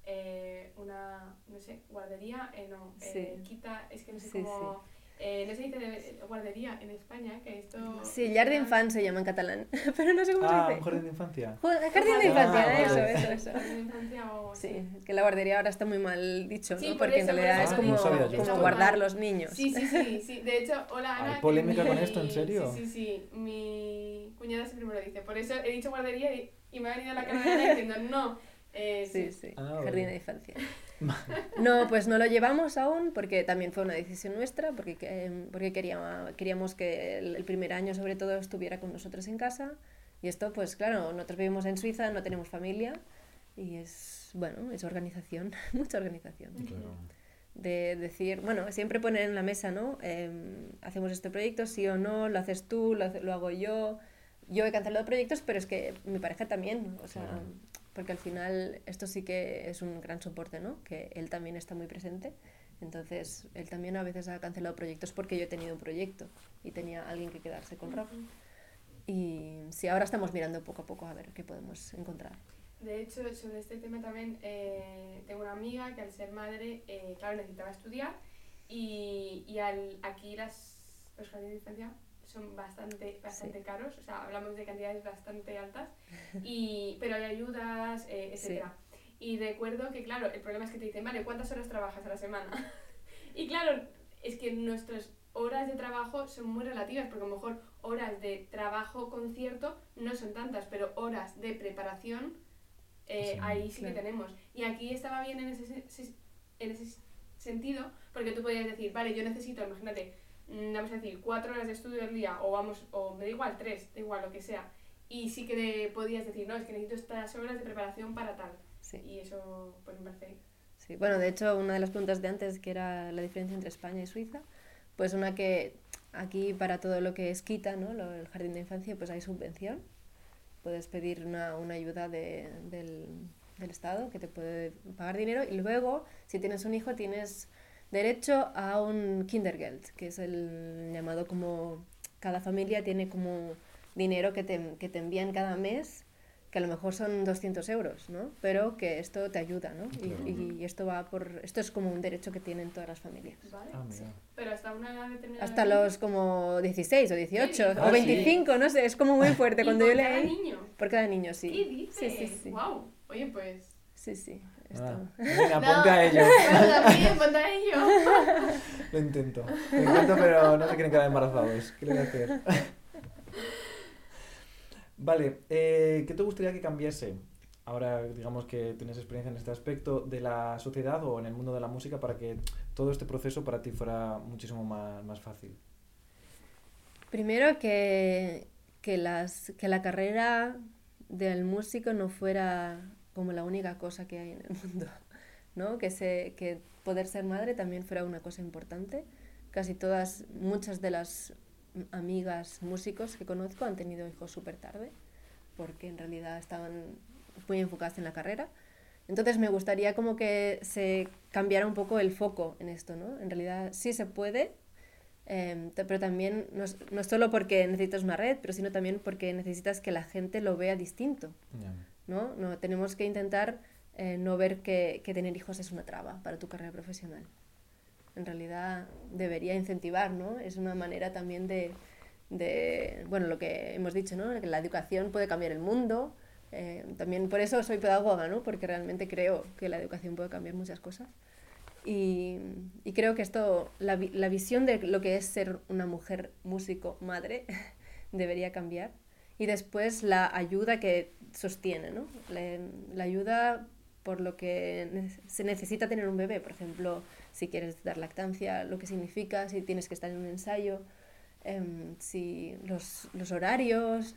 Speaker 3: eh, una, no sé, guardería, eh, no, eh,
Speaker 4: Sí.
Speaker 3: quita, es que no sé
Speaker 4: Sí,
Speaker 3: cómo, eh, no se dice de- guardería en España, que esto...
Speaker 4: Sí, llar d'infant se llama en catalán, pero no sé cómo
Speaker 2: Ah,
Speaker 4: se dice.
Speaker 2: jardín de infancia.
Speaker 4: Jardín de
Speaker 3: Ah,
Speaker 4: infancia,
Speaker 2: vale.
Speaker 4: eso, eso, eso.
Speaker 3: Jardín de infancia o...
Speaker 4: Sí, es que la guardería ahora está muy mal dicho,
Speaker 3: Sí,
Speaker 4: ¿no?
Speaker 3: por
Speaker 4: Porque en
Speaker 3: eso, por
Speaker 4: realidad es como.
Speaker 2: No
Speaker 4: como guardar los niños.
Speaker 3: Sí, sí, sí, sí. De hecho, hola Ana.
Speaker 2: ¿Hay polémica
Speaker 3: mi-
Speaker 2: con esto, en serio?
Speaker 3: Sí, sí, sí. Mi cuñada siempre me lo dice. Por eso he dicho guardería y, y me ha venido la cara de diciendo no. Eh,
Speaker 4: Sí, sí,
Speaker 2: Ah,
Speaker 4: jardín de infancia. No, pues no lo llevamos aún porque también fue una decisión nuestra, porque, que- porque quería- queríamos que el, el primer año sobre todo estuviera con nosotros en casa. Y esto, pues claro, nosotros vivimos en Suiza, no tenemos familia y es, bueno, es organización, mucha organización.
Speaker 2: Claro.
Speaker 4: De decir, bueno, siempre poner en la mesa, ¿no? Em, hacemos este proyecto, sí o no, lo haces tú, lo, hago yo. Yo he cancelado proyectos, pero es que mi pareja también, o sea,
Speaker 2: Claro.
Speaker 4: Porque al final esto sí que es un gran soporte, ¿no? Que él también está muy presente. Entonces, él también a veces ha cancelado proyectos porque yo he tenido un proyecto y tenía alguien que quedarse con Rock. Y sí, ahora estamos mirando poco a poco a ver qué podemos encontrar.
Speaker 3: De hecho, sobre este tema también eh, tengo una amiga que al ser madre, eh, claro, necesitaba estudiar y, y al, aquí las, jardines de infancia son bastante, bastante caros, o sea, hablamos de cantidades bastante altas, y, pero hay ayudas, eh,
Speaker 4: Sí.
Speaker 3: etc. Y recuerdo que, claro, el problema es que te dicen, vale, ¿cuántas horas trabajas a la semana? y claro, es que nuestras horas de trabajo son muy relativas, porque a lo mejor horas de trabajo concierto no son tantas, pero horas de preparación eh,
Speaker 2: Sí,
Speaker 3: ahí sí
Speaker 4: claro.
Speaker 3: que tenemos. Y aquí estaba bien en ese, se- en ese sentido, porque tú podías decir, vale, yo necesito, imagínate, vamos a decir, cuatro horas de estudio al día, o vamos, o me da igual, tres, da igual, lo que sea. Y sí que de- podías decir, no, es que necesito estas horas de preparación para tal.
Speaker 4: Sí.
Speaker 3: Y eso, pues me parece
Speaker 4: Sí, bueno, de hecho, una de las preguntas de antes, que era la diferencia entre España y Suiza, pues una que aquí para todo lo que es quita, ¿no? Lo- el jardín de infancia, pues hay subvención. Puedes pedir una, una ayuda de- del, del Estado que te puede pagar dinero y luego, si tienes un hijo, tienes derecho a un Kindergeld, que es el llamado como... Cada familia tiene como dinero que te, que te envían cada mes que a lo mejor son 200 euros, ¿no? Pero que esto te ayuda, ¿no? Y-
Speaker 2: Claro.
Speaker 4: Y, y esto va por... Esto es como un derecho que tienen todas las familias.
Speaker 3: Vale.
Speaker 2: Ah, mira.
Speaker 3: Pero hasta una edad determinada.
Speaker 4: Hasta
Speaker 3: de-
Speaker 4: los como 16 o 18
Speaker 3: ¿Qué
Speaker 4: o
Speaker 2: dices?
Speaker 4: 25, no sé, es como muy fuerte.
Speaker 3: ¿Y
Speaker 4: Cuando
Speaker 3: por
Speaker 4: yo
Speaker 3: cada
Speaker 4: leí...
Speaker 3: niño?
Speaker 4: Por cada niño, sí.
Speaker 3: ¿Qué dices?
Speaker 4: Sí, sí, sí.
Speaker 3: Wow. Oye, pues.
Speaker 4: Sí, sí.
Speaker 2: Ah, venga,
Speaker 3: No,
Speaker 2: ponte a ello.
Speaker 3: También, ponte a ello.
Speaker 2: Lo intento. Lo intento, pero no se quieren quedar embarazados. ¿Qué le voy a hacer? Vale, eh, ¿qué te gustaría que cambiase? Ahora, digamos que tienes experiencia en este aspecto de la sociedad o en el mundo de la música para que todo este proceso para ti fuera muchísimo más, más fácil.
Speaker 4: Primero que, que, las, que la carrera del músico no fuera como la única cosa que hay en el mundo, ¿no? Que, se, que poder ser madre también fuera una cosa importante. Casi todas, muchas de las amigas músicos que conozco han tenido hijos súper tarde, porque en realidad estaban muy enfocadas en la carrera. Entonces me gustaría como que se cambiara un poco el foco en esto, ¿no? En realidad sí se puede, eh, pero también no no solo porque necesitas una red, pero sino también porque necesitas que la gente lo vea distinto, ¿no? no tenemos que intentar eh, no ver que, que tener hijos es una traba para tu carrera profesional. En realidad debería incentivar, ¿no? Es una manera también de, de bueno, lo que hemos dicho, ¿no? Que la educación puede cambiar el mundo. eh, también por eso soy pedagoga, ¿no? Porque realmente creo que la educación puede cambiar muchas cosas. Y, y creo que esto, la, la visión de lo que es ser una mujer músico, madre, debería cambiar. Y después la ayuda que sostiene, ¿no? La, la ayuda por lo que se necesita tener un bebé, por ejemplo, si quieres dar lactancia, lo que significa, si tienes que estar en un ensayo, em, si los, los horarios,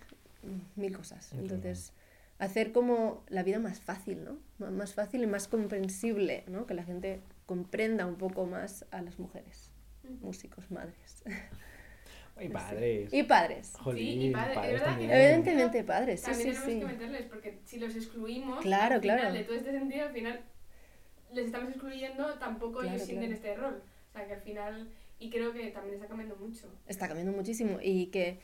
Speaker 4: mil cosas. Entonces, hacer como la vida más fácil, ¿no? M- Más fácil y más comprensible, ¿no? Que la gente comprenda un poco más a las mujeres, músicos, madres.
Speaker 2: Y padres.
Speaker 4: y padres.
Speaker 2: Jolín,
Speaker 3: Sí, y padre-
Speaker 2: padres
Speaker 3: es verdad que-
Speaker 2: también.
Speaker 4: Evidentemente padres, sí,
Speaker 3: También
Speaker 4: sí,
Speaker 3: tenemos
Speaker 4: sí.
Speaker 3: que meterles, porque si los excluimos,
Speaker 4: Claro,
Speaker 3: al final
Speaker 4: claro.
Speaker 3: de todo este sentido, al final les estamos excluyendo, tampoco
Speaker 4: Claro,
Speaker 3: ellos sienten este rol. O sea, que al final, y creo que también está cambiando mucho.
Speaker 4: está cambiando muchísimo y que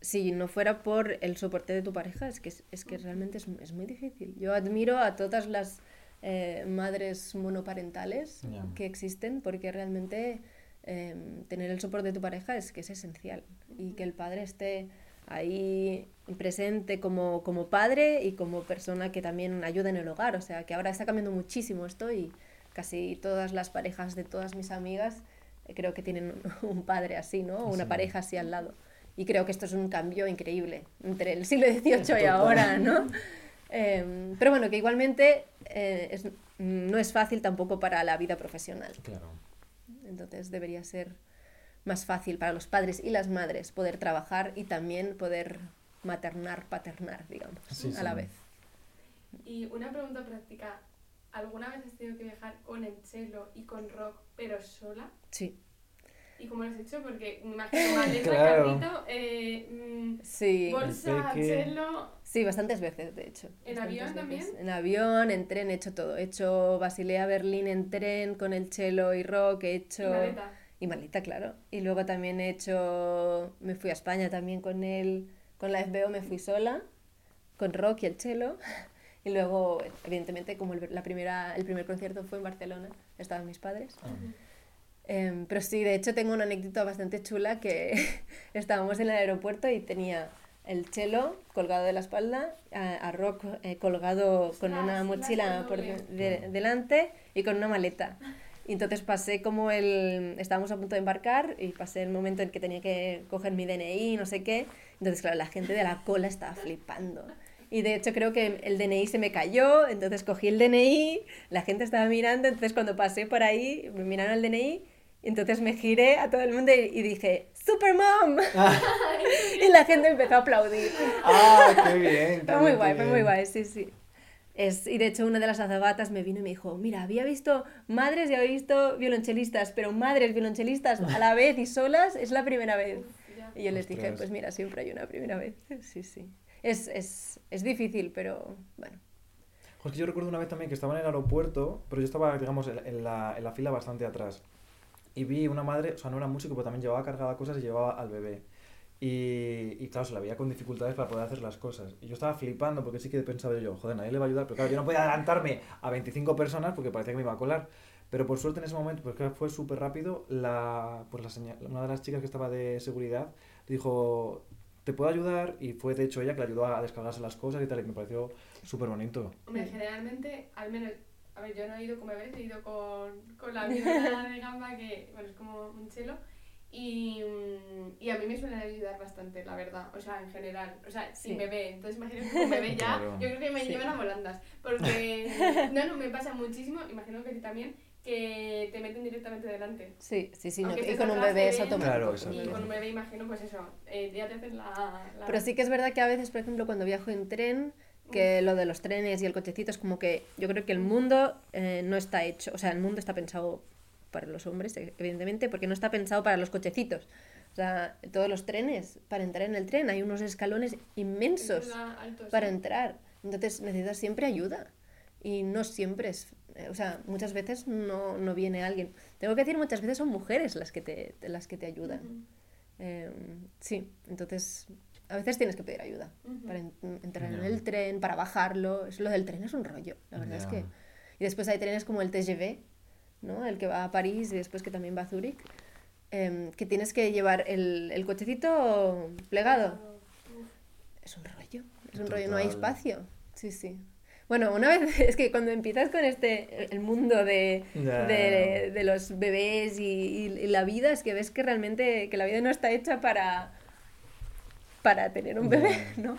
Speaker 4: si no fuera por el soporte de tu pareja es que, es que realmente es, es muy difícil. Yo admiro a todas las eh, madres monoparentales
Speaker 2: Ya.
Speaker 4: que existen porque realmente eh, tener el soporte de tu pareja es que es esencial y que el padre esté ahí presente como, como padre y como persona que también ayuda en el hogar. O sea, que ahora está cambiando muchísimo esto y casi todas las parejas de todas mis amigas eh, creo que tienen un, padre así, ¿no? Una
Speaker 2: Sí.
Speaker 4: pareja así al lado. Y creo que esto es un cambio increíble entre el siglo XVIII y ahora, ¿no? Em, pero bueno, que igualmente eh, es- no es fácil tampoco para la vida profesional.
Speaker 2: Claro.
Speaker 4: Entonces debería ser más fácil para los padres y las madres poder trabajar y también poder maternar, paternar, digamos,
Speaker 2: Sí,
Speaker 4: a la vez.
Speaker 3: Y una pregunta práctica, ¿alguna vez has tenido que viajar con el cello y con rock, pero sola?
Speaker 4: Sí.
Speaker 3: ¿Y cómo lo has hecho? Porque me imagino maleta,
Speaker 2: Claro.
Speaker 3: carrito, eh, mm,
Speaker 4: Sí.
Speaker 3: bolsa, cello...
Speaker 4: Sí, bastantes veces, de hecho.
Speaker 3: ¿En avión también?
Speaker 4: veces. En avión, en tren, he hecho todo. He hecho Basilea, Berlín en tren con el cello y rock, he hecho...
Speaker 3: Y maleta.
Speaker 4: Y maleta, claro. Y luego también he hecho... Me fui a España también con él, con la FBO me fui sola, con rock y el cello. Y luego, evidentemente, como el, la primera, el primer concierto fue en Barcelona, estaban mis padres.
Speaker 2: Ah.
Speaker 4: Em, pero sí, de hecho tengo una anécdota bastante chula que estábamos en el aeropuerto y tenía el cello colgado de la espalda, a, a Rock eh, colgado con una
Speaker 3: la
Speaker 4: mochila por de- de- delante y con una maleta. Y entonces pasé como el... Estábamos a punto de embarcar y pasé el momento en que tenía que coger mi DNI, no sé qué. Entonces, claro, la gente de la cola estaba flipando. Y de hecho creo que el DNI se me cayó, entonces cogí el DNI, la gente estaba mirando, entonces cuando pasé por ahí, me miraron el DNI, entonces me giré a todo el mundo y, y dije, ¡Supermom! y la gente empezó a aplaudir.
Speaker 2: ¡Ah, qué bien!
Speaker 4: Fue muy guay, fue muy guay, sí, sí. Es, y de hecho una de las azabatas me vino y me dijo, mira, había visto madres y había visto violonchelistas, pero madres violonchelistas a la vez y solas es la primera vez. Y yo les dije, pues mira, siempre hay una primera vez. Sí, sí. Es, es, es difícil, pero bueno.
Speaker 2: Joder, que yo recuerdo una vez también que estaba en el aeropuerto, pero yo estaba, digamos, en la, en la fila bastante atrás. Y vi una madre, o sea, no era músico, pero también llevaba cargada cosas y llevaba al bebé. Y, y claro, se la veía con dificultades para poder hacer las cosas. Y yo estaba flipando porque sí que pensaba yo, joder, nadie le va a ayudar. Pero claro, yo no podía adelantarme a 25 personas porque parecía que me iba a colar. Pero por suerte en ese momento, pues que fue súper rápido, la, pues la señal- una de las chicas que estaba de seguridad dijo, ¿te puedo ayudar? Y fue de hecho ella que le ayudó a descargarse las cosas y tal, y me pareció súper bonito.
Speaker 3: Hombre, generalmente, al menos, a ver, yo no he ido como ves, he ido con, con la amiga de gamba, que bueno, es como un chelo, y, mm, y a mí me suelen ayudar bastante, la verdad, o sea, en general, o sea, sin
Speaker 4: Sí.
Speaker 3: bebé, entonces imagino que con bebé ya,
Speaker 2: Claro.
Speaker 3: yo creo que me
Speaker 4: Sí.
Speaker 3: llevan a volandas, porque, no, no, me pasa muchísimo, imagino que a ti también, que te meten directamente delante.
Speaker 4: Sí, sí, sí. no, y con un bebé es automático.
Speaker 2: Claro.
Speaker 3: Y con un bebé imagino, pues eso, eh, ya te hacen la... la-
Speaker 4: Pero sí que es verdad que a veces, por ejemplo, cuando viajo en tren, que lo de los trenes y el cochecito es como que yo creo que el mundo eh, no está hecho, o sea, el mundo está pensado para los hombres, e- evidentemente, porque no está pensado para los cochecitos. O sea, todos los trenes, para entrar en el tren hay unos escalones inmensos
Speaker 3: es alto, sí.
Speaker 4: para entrar. Entonces necesitas siempre ayuda. Y no siempre es, eh, o sea, muchas veces no, no viene alguien. Tengo que decir, muchas veces son mujeres las que te, las que te ayudan.
Speaker 3: Ujú.
Speaker 4: Eh, sí, entonces a veces tienes que pedir ayuda
Speaker 3: Ujú.
Speaker 4: para en- entrar en
Speaker 2: Ya.
Speaker 4: el tren, para bajarlo. Es, lo del tren es un rollo, la verdad es
Speaker 2: Ya.
Speaker 4: que... Y después hay trenes como el TGV, ¿no? El que va a París y después que también va a Zúrich, em, que tienes que llevar el, el cochecito plegado. Es un rollo, es un rollo, no hay
Speaker 2: Total.
Speaker 4: espacio. Sí, sí. Bueno, una vez, es que cuando empiezas con este, el mundo de, de, de los bebés y, y- y la vida, es que ves que realmente, que la vida no está hecha para, para tener un bebé. ¿no?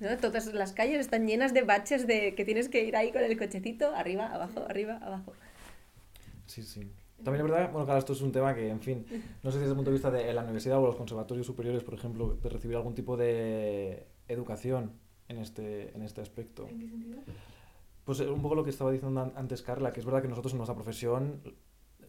Speaker 4: ¿No? Todas las calles están llenas de baches de que tienes que ir ahí con el cochecito, arriba, abajo, arriba, abajo.
Speaker 2: Sí, sí. También es verdad, bueno, claro, esto es un tema que, en fin, no sé si desde el punto de vista de la universidad o los conservatorios superiores, por ejemplo, de recibir algún tipo de educación en este, en este aspecto.
Speaker 3: ¿En qué sentido?
Speaker 2: Pues eh, un poco lo que estaba diciendo an- antes Carla, que es verdad que nosotros en nuestra profesión,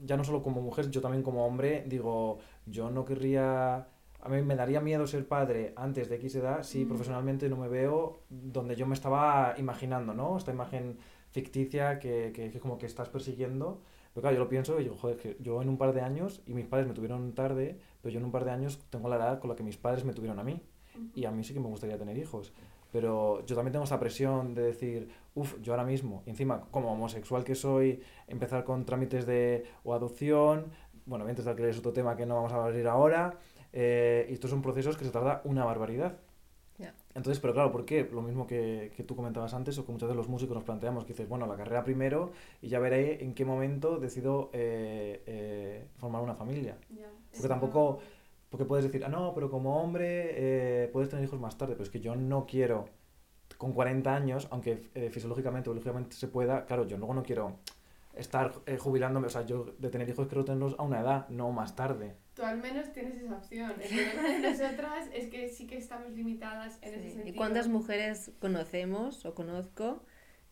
Speaker 2: ya no solo como mujer, yo también como hombre, digo, yo no querría, a mí me daría miedo ser padre antes de X edad si
Speaker 3: Mm.
Speaker 2: profesionalmente no me veo donde yo me estaba imaginando, ¿no? Esta imagen ficticia que, que, que como que estás persiguiendo. Pero claro, yo lo pienso y digo, joder, que yo en un par de años, y mis padres me tuvieron tarde, pero yo en un par de años tengo la edad con la que mis padres me tuvieron a mí y a mí sí que me gustaría tener hijos. Pero yo también tengo esa presión de decir, uff, yo ahora mismo, y encima, como homosexual que soy, empezar con trámites de o adopción, bueno, vientres de alquiler es otro tema que no vamos a abrir ahora, eh, y estos son procesos que se tarda una barbaridad.
Speaker 4: Ya.
Speaker 2: Entonces, pero claro, ¿por qué? Lo mismo que, que tú comentabas antes, o que muchas veces los músicos nos planteamos, que dices, bueno, la carrera primero, y ya veré en qué momento decido eh, eh, formar una familia. Porque tampoco- Porque puedes decir, ah, no, pero como hombre puedes tener hijos más tarde, pero es que yo no quiero, con 40 años, aunque fisiológicamente o biológicamente se pueda, claro, yo luego no quiero estar jubilándome, o sea, yo de tener hijos quiero tenerlos a una edad, no más tarde.
Speaker 3: Tú al menos tienes esa opción. El problema de nosotras es que sí que estamos limitadas en ese
Speaker 4: Sí.
Speaker 3: sentido.
Speaker 4: ¿Y cuántas mujeres conocemos o conozco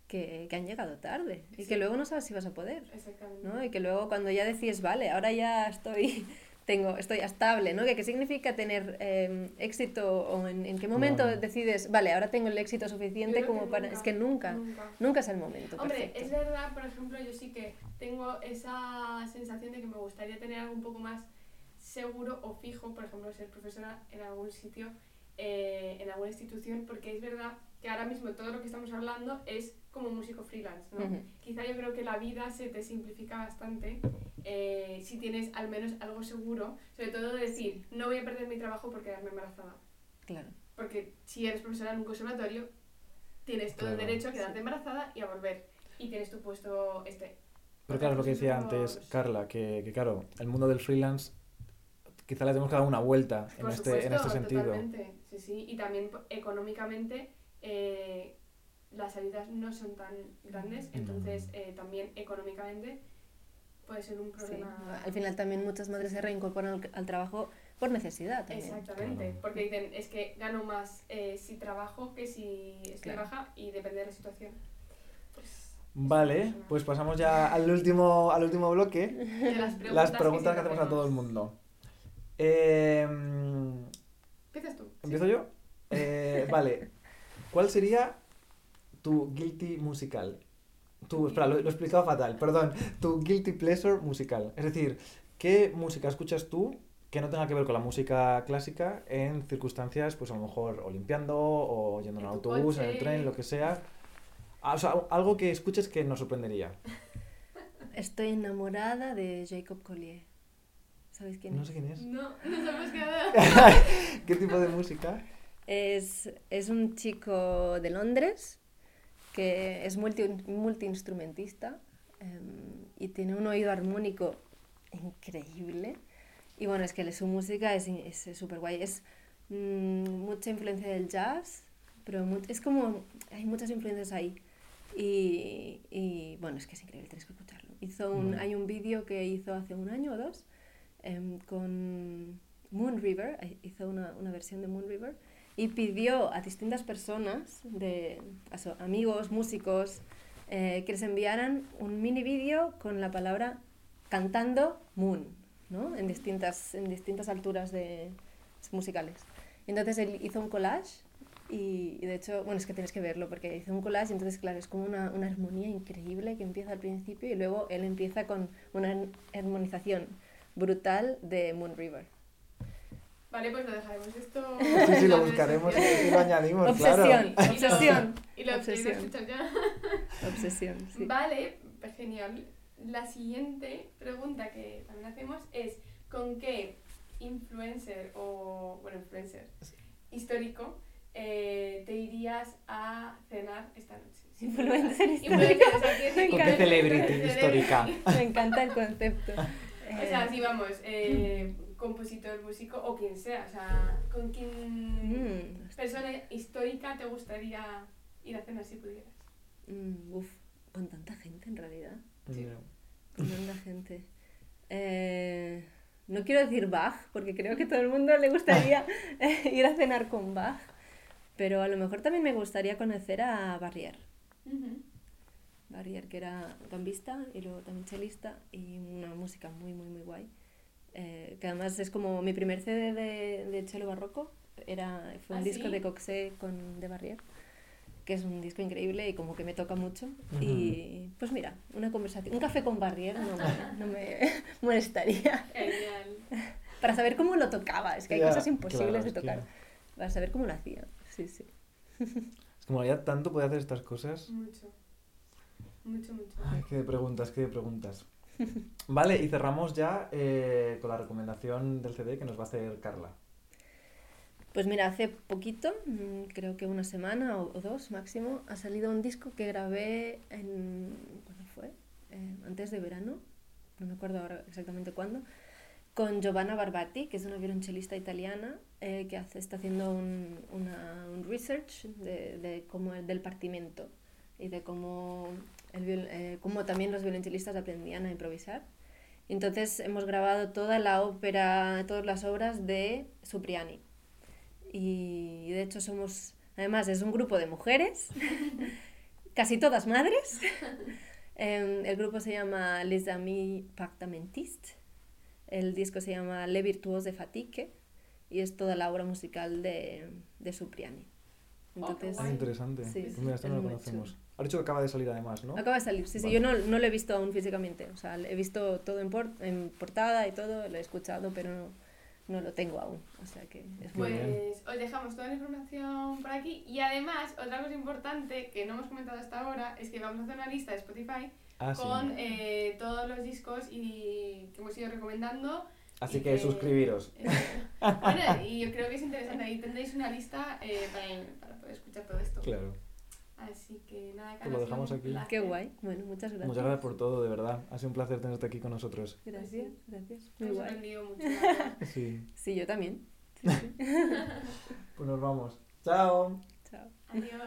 Speaker 4: que, que han llegado tarde y
Speaker 3: Sí.
Speaker 4: que luego no sabes si vas a poder?
Speaker 3: Exactamente.
Speaker 4: ¿no? Y que luego cuando ya decides, vale, ahora ya estoy, tengo, estoy estable, ¿no? ¿Qué, qué significa tener eh, éxito o en, en qué momento
Speaker 2: Claro.
Speaker 4: decides, vale, ahora tengo el éxito suficiente como para... Es que nunca,
Speaker 3: Nunca.
Speaker 4: nunca es el momento
Speaker 3: Hombre,
Speaker 4: perfecto.
Speaker 3: es verdad, por ejemplo, yo sí que tengo esa sensación de que me gustaría tener algo un poco más seguro o fijo, por ejemplo, ser profesora en algún sitio, eh, en alguna institución, porque es verdad que ahora mismo todo lo que estamos hablando es como músico freelance, ¿no? Quizá yo creo que la vida se te simplifica bastante eh, si tienes al menos algo seguro, sobre todo de decir, no voy a perder mi trabajo por quedarme embarazada.
Speaker 4: Claro.
Speaker 3: Porque si eres profesora en un conservatorio, tienes todo el derecho a quedarte embarazada y a volver. Y tienes tu puesto este.
Speaker 2: Pero claro, es lo que decía antes Carla, que, que claro, el mundo del freelance quizá le tenemos que dar una vuelta en este, en este sentido.
Speaker 3: Totalmente. Sí, sí. Y también económicamente eh, las salidas no son tan grandes, entonces eh, también económicamente puede ser un
Speaker 4: Sí,
Speaker 3: problema.
Speaker 4: Al final también muchas madres se reincorporan al, al trabajo por necesidad también.
Speaker 3: Exactamente,
Speaker 2: Claro.
Speaker 3: porque dicen, es que gano más eh, si trabajo que si estoy
Speaker 4: Claro.
Speaker 3: baja y depende de la situación. Pues,
Speaker 2: Vale, pues pasamos ya al último, al último bloque.
Speaker 3: de las preguntas,
Speaker 2: Las preguntas que hacemos a todo el mundo. Eh,
Speaker 3: Empiezas tú.
Speaker 2: ¿Empiezo yo? Eh, vale. ¿Cuál sería tu guilty musical? Tu, espera, lo, lo he explicado fatal, perdón. Tu guilty pleasure musical. Es decir, ¿qué música escuchas tú que no tenga que ver con la música clásica en circunstancias, pues a lo mejor o limpiando o yendo en
Speaker 3: En
Speaker 2: un autobús, en el
Speaker 3: coche.
Speaker 2: tren, lo que sea? Ah, O sea, algo que escuches que nos sorprendería.
Speaker 4: Estoy enamorada de Jacob Collier. ¿Sabéis quién
Speaker 2: No
Speaker 4: es?
Speaker 2: sé quién es.
Speaker 3: No, no sabemos qué dar.
Speaker 2: ¿Qué tipo de música?
Speaker 4: Es, es un chico de Londres que es multi, multiinstrumentista em, y tiene un oído armónico increíble. Y bueno, es que su música es súper guay. Es mm, mucha influencia del jazz, pero es como. Hay muchas influencias ahí. Y, y, bueno, es que es increíble, tienes que escucharlo. Hizo un,
Speaker 2: Mm.
Speaker 4: Hay un vídeo que hizo hace un año o dos em, con Moon River, eh, hizo una, una versión de Moon River y pidió a distintas personas, de, a amigos, músicos, eh, que les enviaran un mini vídeo con la palabra cantando Moon, ¿no? En distintas, en distintas alturas de, musicales. Entonces él hizo un collage y, y de hecho, bueno, es que tienes que verlo porque hizo un collage entonces, claro, es como una, una armonía increíble que empieza al principio y luego él empieza con una armonización brutal de Moon River.
Speaker 3: Vale, pues lo dejaremos esto.
Speaker 2: Sí, sí, lo buscaremos y, lo añadimos,
Speaker 4: Obsesión,
Speaker 2: claro.
Speaker 4: obsesión,
Speaker 3: Y lo, y lo
Speaker 4: obsesión,
Speaker 3: ya.
Speaker 4: obsesión, sí.
Speaker 3: Vale, genial. La siguiente pregunta que también hacemos es: ¿con qué influencer o, bueno, influencer histórico eh, te irías a cenar esta noche?
Speaker 4: Influencer
Speaker 3: Influencer, o sea, quiero decir
Speaker 2: ¿Con qué celebrity. histórica?
Speaker 4: Me encanta el concepto.
Speaker 3: O sea, si vamos, eh, compositor, músico o quien sea, o sea, ¿con quién
Speaker 4: Mm,
Speaker 3: persona histórica te gustaría ir a cenar si pudieras?
Speaker 4: mm, uf, con tanta gente en realidad.
Speaker 3: Sí.
Speaker 2: No.
Speaker 4: Con tanta gente. Eh, no quiero decir Bach, porque creo que a todo el mundo le gustaría ir a cenar con Bach, pero a lo mejor también me gustaría conocer a Barrier.
Speaker 3: Ujú.
Speaker 4: Barrier, que era gambista y luego también chelista y una música muy, muy, muy guay. Eh, que además es como mi primer CD de, de cello barroco, era, fue un
Speaker 3: ¿Ah,
Speaker 4: disco
Speaker 3: sí?
Speaker 4: de Coxé con de Barrier, que es un disco increíble y como que me toca mucho. Y pues mira, una conversación, un café con Barrier no me, no me molestaría.
Speaker 3: Genial.
Speaker 4: Para saber cómo lo tocaba, es que hay
Speaker 2: Ya,
Speaker 4: cosas imposibles
Speaker 2: claro,
Speaker 4: de tocar. Para saber cómo lo hacía, sí, sí.
Speaker 2: Es que molaría tanto poder hacer estas cosas.
Speaker 3: Mucho. Mucho, mucho.
Speaker 2: Ay, qué de preguntas, qué de preguntas. Vale, y cerramos ya eh, con la recomendación del CD que nos va a hacer Carla.
Speaker 4: Pues mira, hace poquito, mm, creo que una semana o, o dos máximo, ha salido un disco que grabé en... ¿Cuándo fue? Eh, antes de verano, no me acuerdo ahora exactamente cuándo, con Giovanna Barbati, que es una violonchelista italiana eh, que hace, está haciendo un, una- un research de, de cómo el, del partimento y de cómo, el eh, cómo también los violonchelistas aprendían a improvisar. Entonces hemos grabado toda la ópera, todas las obras de Supriani. Y de hecho somos, además es un grupo de mujeres, casi todas madres. Em, el grupo se llama Les Amis Pactamentistes. El disco se llama Le Virtuose Fatigue y es toda la obra musical de, de Supriani. Entonces,
Speaker 2: Ah, interesante.
Speaker 4: Sí,
Speaker 2: Pues
Speaker 4: sí,
Speaker 2: mira, esto
Speaker 4: es
Speaker 2: no lo conocemos.
Speaker 4: chulo.
Speaker 2: Ha dicho que acaba de salir además, ¿no?
Speaker 4: Acaba de salir, sí, sí.
Speaker 2: Vale.
Speaker 4: Yo no, no lo he visto aún físicamente. O sea, he visto todo en, por- en portada y todo, lo he escuchado, pero no, no lo tengo aún. O sea que es Muy
Speaker 2: bien.
Speaker 3: Pues os dejamos toda la información por aquí y además otra cosa importante que no hemos comentado hasta ahora es que vamos a hacer una lista de Spotify
Speaker 2: Ah, sí.
Speaker 3: con eh, todos los discos y que hemos ido recomendando.
Speaker 2: Así que, suscribiros.
Speaker 3: Bueno, y yo creo que es interesante. Ahí tendréis una lista eh, para, para, poder escuchar todo esto.
Speaker 2: Claro.
Speaker 3: Así que nada,
Speaker 2: que lo dejamos aquí.
Speaker 4: Qué guay. Bueno, muchas gracias.
Speaker 2: Muchas gracias por todo, de verdad. Ha sido un placer tenerte aquí con nosotros.
Speaker 4: Gracias, ¿Ah, gracias. Muy
Speaker 3: mucho.
Speaker 2: sí.
Speaker 4: sí, yo también.
Speaker 2: Pues nos vamos. Chao.
Speaker 4: Chao.
Speaker 3: Adiós.